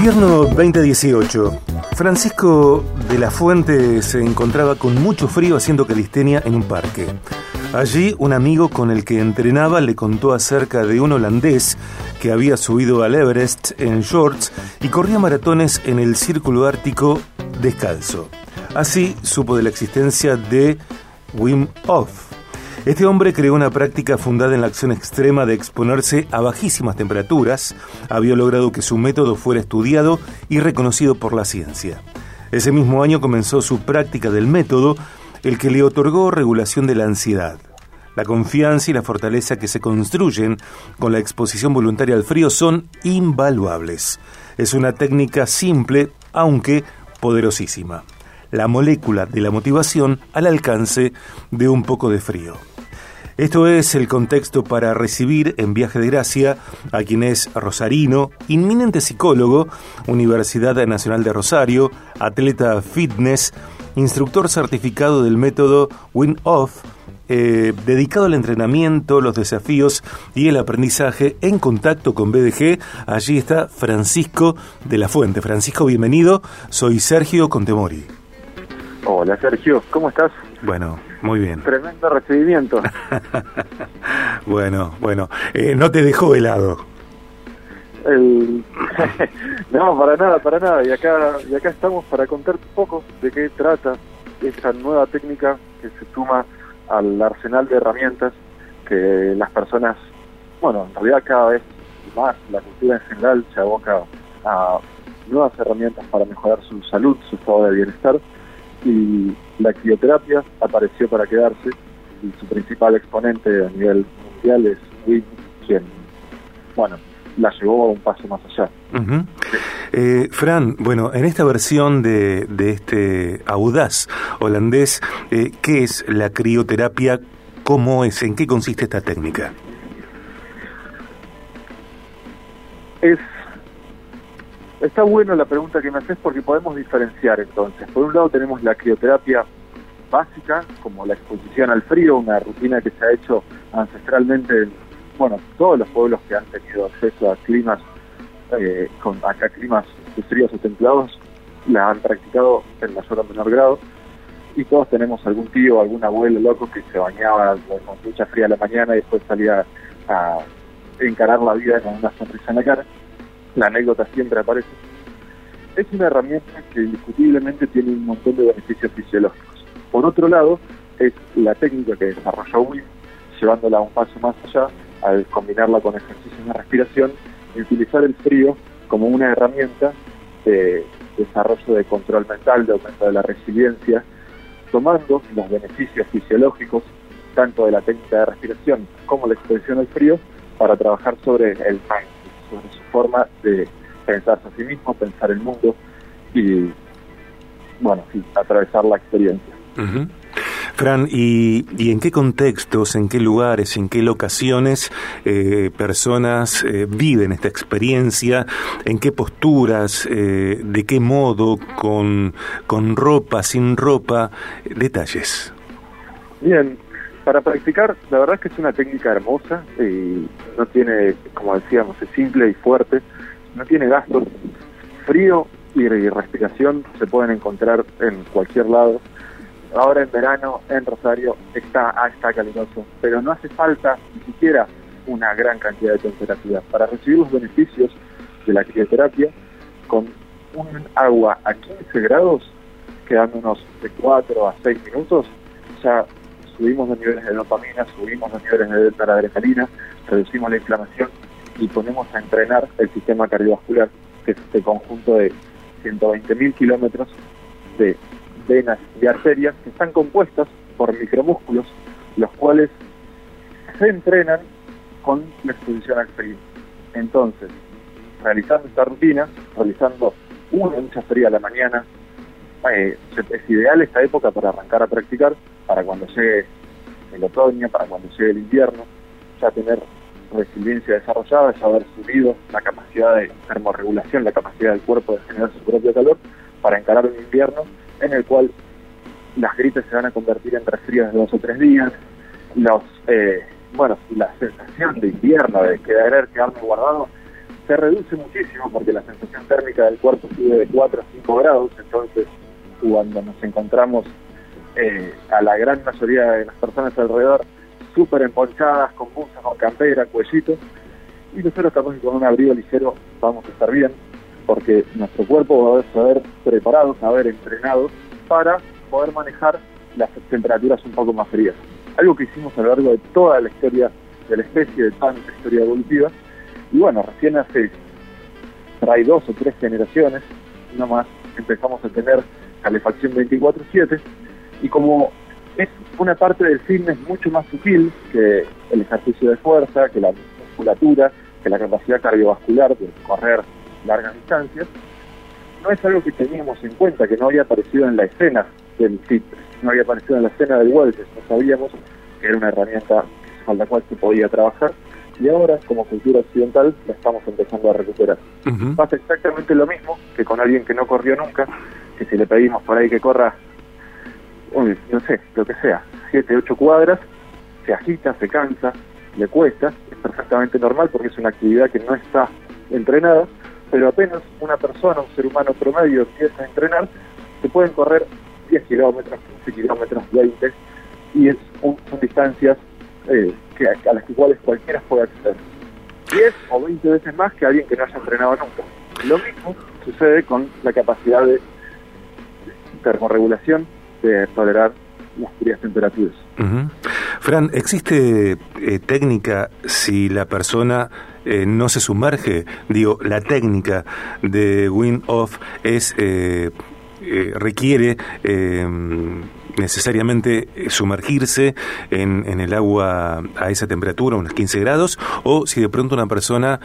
Invierno 2018. Francisco de la Fuente se encontraba con mucho frío haciendo calistenia en un parque. Allí un amigo con el que entrenaba le contó acerca de un holandés que había subido al Everest en shorts y corría maratones en el círculo ártico descalzo. Así supo de la existencia de Wim Hof, este hombre creó una práctica fundada en la acción extrema de exponerse a bajísimas temperaturas, había logrado que su método fuera estudiado y reconocido por la ciencia. Ese mismo año comenzó su práctica del método, el que le otorgó regulación de la ansiedad. La confianza y la fortaleza que se construyen con la exposición voluntaria al frío son invaluables. Es una técnica simple, aunque poderosísima. La molécula de la motivación al alcance de un poco de frío. Esto es el contexto para recibir en Viaje de Gracia a quien es rosarino, inminente psicólogo, Universidad Nacional de Rosario, atleta fitness, instructor certificado del método Win-Off, eh, dedicado al entrenamiento, los desafíos y el aprendizaje en contacto con BDG. Allí está Francisco de la Fuente. Francisco, bienvenido. Soy Sergio Contemori. Hola Sergio, ¿cómo estás? Bueno, muy bien. Tremendo recibimiento. bueno, bueno. Eh, ¿No te dejó helado? no, para nada, para nada. Y acá, y acá estamos para contar un poco de qué trata esa nueva técnica que se suma al arsenal de herramientas que las personas, bueno, en realidad cada vez más la cultura en general se aboca a nuevas herramientas para mejorar su salud, su estado de bienestar y la crioterapia apareció para quedarse y su principal exponente a nivel mundial es Wim, quien, bueno, la llevó a un paso más allá. Eh, Fran, bueno, en esta versión de, de este audaz holandés, eh, ¿qué es la crioterapia? ¿Cómo es? ¿En qué consiste esta técnica? Es Está bueno la pregunta que me haces porque podemos diferenciar entonces. Por un lado tenemos la crioterapia básica, como la exposición al frío, una rutina que se ha hecho ancestralmente en, bueno, todos los pueblos que han tenido acceso a climas, eh, con climas fríos o templados, la han practicado en mayor o menor grado. Y todos tenemos algún tío algún abuelo loco que se bañaba con mucha fría a la mañana y después salía a encarar la vida con una sonrisa en la cara la anécdota siempre aparece, es una herramienta que indiscutiblemente tiene un montón de beneficios fisiológicos. Por otro lado, es la técnica que desarrolló Wim, llevándola un paso más allá, al combinarla con ejercicios de respiración y utilizar el frío como una herramienta de desarrollo de control mental, de aumento de la resiliencia, tomando los beneficios fisiológicos tanto de la técnica de respiración como la exposición al frío para trabajar sobre el mindset sobre su forma de pensarse a sí mismo, pensar el mundo y, bueno, atravesar la experiencia. Fran, ¿y, ¿y, en qué contextos, en qué lugares, en qué locaciones eh, personas eh, viven esta experiencia? ¿En qué posturas? Eh, ¿De qué modo? Con, ¿Con ropa, sin ropa? Detalles. Bien, para practicar, la verdad es que es una técnica hermosa y no tiene, como decíamos, es simple y fuerte, no tiene gastos. Frío y respiración se pueden encontrar en cualquier lado. Ahora en verano, en Rosario, está, ah, está caluroso, pero no hace falta ni siquiera una gran cantidad de temperatura. Para recibir los beneficios de la crioterapia, con un agua a 15 grados, quedándonos de 4 a 6 minutos, ya subimos los niveles de dopamina, subimos los niveles de adrenalina, reducimos la inflamación y ponemos a entrenar el sistema cardiovascular, que es este conjunto de 120.000 kilómetros de venas y arterias que están compuestas por micromúsculos, los cuales se entrenan con la exposición al frío. Entonces, realizando esta rutina, realizando una ducha fría a la mañana, eh, es ideal esta época para arrancar a practicar, para cuando llegue el otoño, para cuando llegue el invierno, ya tener resiliencia desarrollada, ya haber subido la capacidad de termorregulación, la capacidad del cuerpo de generar su propio calor, para encarar un invierno en el cual las gripes se van a convertir en resfríos de dos o tres días, los, eh, bueno, la sensación de invierno, de querer quedarme guardado, se reduce muchísimo porque la sensación térmica del cuerpo sube de 4 a 5 grados, entonces cuando nos encontramos eh, a la gran mayoría de las personas alrededor súper emponchadas, con buza, con campera, cuellito, y nosotros estamos con un abrigo ligero vamos a estar bien, porque nuestro cuerpo va a saber preparado, saber entrenado para poder manejar las temperaturas un poco más frías. Algo que hicimos a lo largo de toda la historia de la especie, de toda historia evolutiva, y bueno, recién hace hay dos o tres generaciones, no más, empezamos a tener calefacción 24/7 y como es una parte del fitness mucho más sutil que el ejercicio de fuerza, que la musculatura, que la capacidad cardiovascular de correr largas distancias, no es algo que teníamos en cuenta, que no había aparecido en la escena del fitness, no había aparecido en la escena del wellness, no sabíamos que era una herramienta con la cual se podía trabajar. Y ahora como cultura occidental la estamos empezando a recuperar. Pasa exactamente lo mismo que con alguien que no corrió nunca, que si le pedimos por ahí que corra, no sé, lo que sea, siete, ocho cuadras, se agita, se cansa, le cuesta, es perfectamente normal porque es una actividad que no está entrenada, pero apenas una persona, un ser humano promedio empieza a entrenar, se pueden correr 10 kilómetros, 15 kilómetros, 20, y es son distancias eh, que, a las cuales cualquiera puede acceder. 10 o 20 veces más que alguien que no haya entrenado nunca. Lo mismo sucede con la capacidad de termorregulación, de tolerar las frías temperaturas. Fran, ¿existe eh, técnica si la persona eh, no se sumerge? Digo, la técnica de wind off es eh, requiere necesariamente sumergirse en, el agua a esa temperatura, unos 15 grados, o si de pronto una persona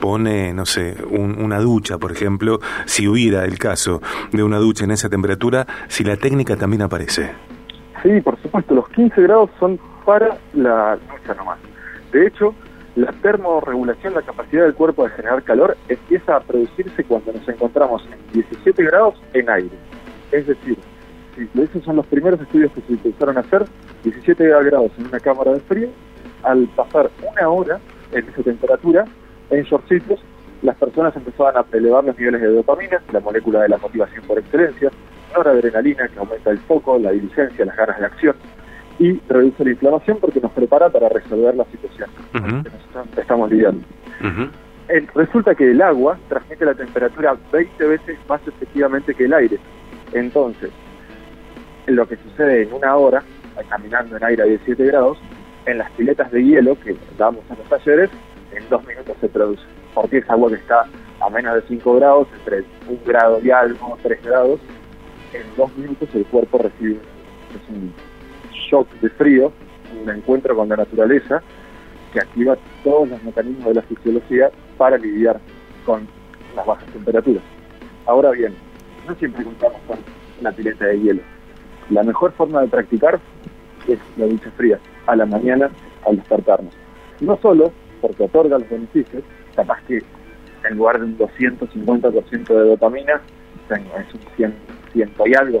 pone, no sé, una ducha, por ejemplo, si hubiera el caso de una ducha en esa temperatura, si la técnica también aparece. Sí, por supuesto, los 15 grados son para la ducha nomás. De hecho, la termorregulación, la capacidad del cuerpo de generar calor, empieza a producirse cuando nos encontramos en 17 grados en aire. Es decir, esos son los primeros estudios que se empezaron a hacer, 17 grados en una cámara de frío, al pasar una hora en esa temperatura, en shortcitos, las personas empezaban a elevar los niveles de dopamina, la molécula de la motivación por excelencia, noradrenalina que aumenta el foco, la diligencia, las ganas de acción y reduce la inflamación porque nos prepara para resolver la situación que nosotros estamos lidiando. resulta que el agua transmite la temperatura 20 veces más efectivamente que el aire. Entonces, lo que sucede en una hora, caminando en aire a 17 grados, en las piletas de hielo que damos en los talleres, en dos minutos se produce. Porque es agua que está a menos de 5 grados, entre un grado y algo, 3 grados, en dos minutos el cuerpo recibe un shock de frío, un encuentro con la naturaleza que activa todos los mecanismos de la fisiología para lidiar con las bajas temperaturas. Ahora bien, no siempre contamos con una pileta de hielo. La mejor forma de practicar es la ducha fría, a la mañana al despertarnos. No solo porque otorga los beneficios, capaz que en lugar de un 250% de dopamina, es un 100 siento y algo,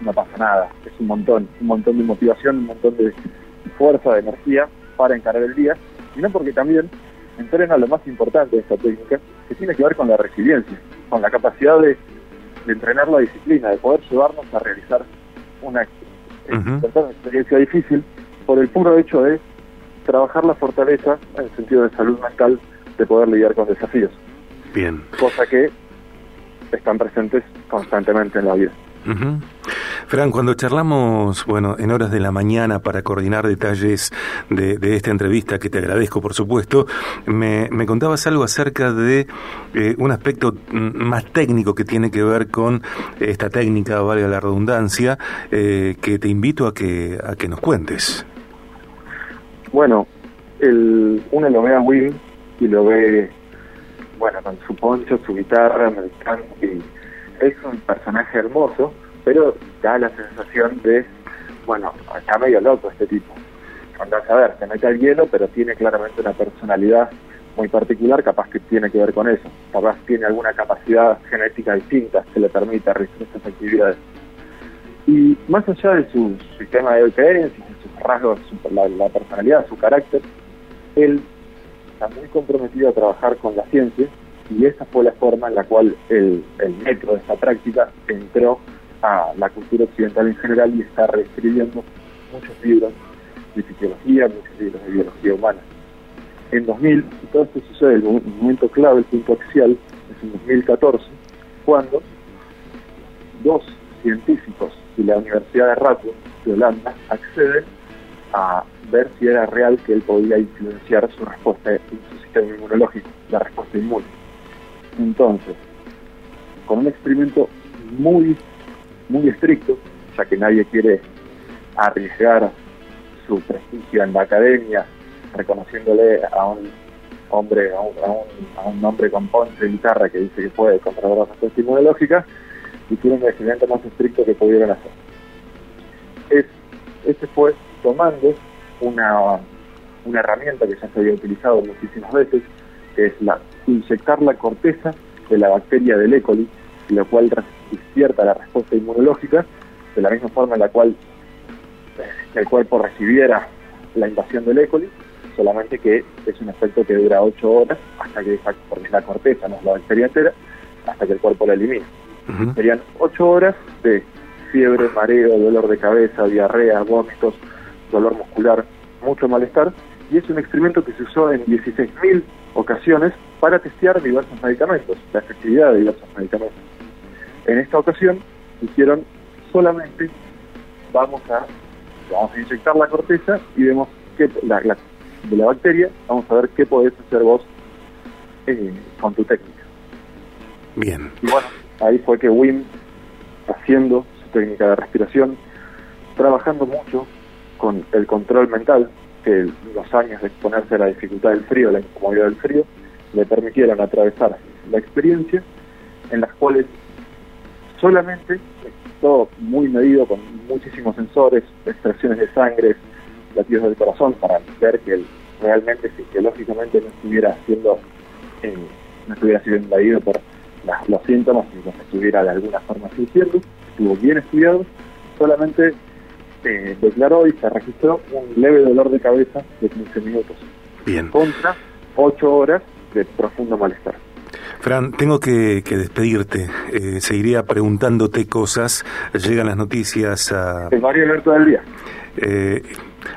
no pasa nada. Es un montón, un montón de motivación, un montón de fuerza, de energía para encarar el día, sino porque también entrena lo más importante de esta técnica, que tiene que ver con la resiliencia, con la capacidad de, entrenar la disciplina, de poder llevarnos a realizar una, experiencia difícil por el puro hecho de trabajar la fortaleza en el sentido de salud mental, de poder lidiar con desafíos. Bien. Cosa que están presentes constantemente en la vida. Fran, cuando charlamos, bueno, en horas de la mañana para coordinar detalles de, esta entrevista, que te agradezco, por supuesto, me, contabas algo acerca de eh, un aspecto más técnico que tiene que ver con esta técnica, valga la redundancia, eh, que te invito a que, a que nos cuentes. Bueno, el, uno lo ve a Will y lo ve bueno, con su poncho, su guitarra, y es un personaje hermoso, pero da la sensación de, bueno, está medio loco este tipo. Andás a ver, se mete al hielo, pero tiene claramente una personalidad muy particular, capaz que tiene que ver con eso. Capaz tiene alguna capacidad genética distinta que le permita realizar estas actividades. Y más allá de su sistema de creencias, sus rasgos, la, la personalidad, su carácter, él está muy comprometido a trabajar con la ciencia y esa fue la forma en la cual el, el método de esta práctica entró a la cultura occidental en general y está reescribiendo muchos libros de fisiología, muchos libros de biología humana. En 2000, y todo esto sucede, el momento clave, el punto axial, es en 2014, cuando dos científicos de la Universidad de Radboud de Holanda acceden a ver si era real que él podía influenciar su respuesta en su sistema inmunológico, la respuesta inmune. Entonces, con un experimento muy, muy estricto, ya que nadie quiere arriesgar su prestigio en la academia, reconociéndole a un hombre, a un, hombre con ponce de guitarra que dice que puede controlar la inmunológica, hicieron el experimento más estricto que pudieron hacer. Es, este fue tomando una, una herramienta que ya se había utilizado muchísimas veces, que es la inyectar la corteza de la bacteria del E. coli, lo cual despierta la respuesta inmunológica, de la misma forma en la cual el cuerpo recibiera la invasión del E. coli, solamente que es un efecto que dura 8 horas, hasta que, porque es la corteza, no es la bacteria entera, hasta que el cuerpo la elimina. Serían 8 horas de fiebre, mareo, dolor de cabeza, diarrea, vómitos, dolor muscular, mucho malestar, y es un experimento que se usó en 16.000 ocasiones para testear diversos medicamentos, la efectividad de diversos medicamentos. En esta ocasión hicieron solamente, vamos a, vamos a inyectar la corteza y vemos que la, de la bacteria, vamos a ver qué podés hacer vos eh, con tu técnica. Bien. Y bueno, ahí fue que Wim, haciendo su técnica de respiración, trabajando mucho con el control mental, que los años de exponerse a la dificultad del frío, la incomodidad del frío, le permitieron atravesar la experiencia en las cuales solamente, todo muy medido con muchísimos sensores, extracciones de sangre, latidos del corazón, para ver que él realmente fisiológicamente no estuviera siendo, eh, no estuviera siendo invadido por los síntomas y que estuviera de alguna forma sufriendo, estuvo bien estudiado, solamente se declaró y se registró un leve dolor de cabeza de 15 minutos. Bien. Contra 8 horas de profundo malestar. Fran, tengo que, despedirte. Eh, seguiría preguntándote cosas. Llegan las noticias a... El Mario Alberto del día. Eh,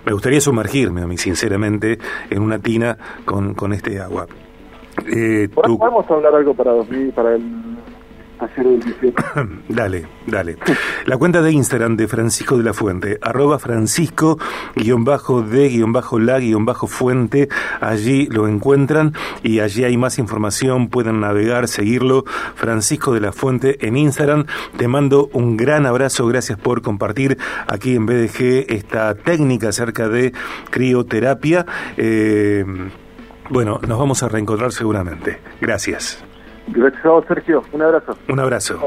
me gustaría sumergirme, a mí, sinceramente, en una tina con, con este agua. Eh, ¿Podemos hablar algo para, 2000, para el dale, dale. La cuenta de Instagram de Francisco de la Fuente, arroba francisco guion bajo de guion bajo la guion bajo fuente, allí lo encuentran y allí hay más información, pueden navegar, seguirlo, Francisco de la Fuente en Instagram. Te mando un gran abrazo, gracias por compartir aquí en BDG esta técnica acerca de crioterapia. Eh, bueno, nos vamos a reencontrar seguramente. Gracias. Gracias a vos, Sergio. Un abrazo. Un abrazo.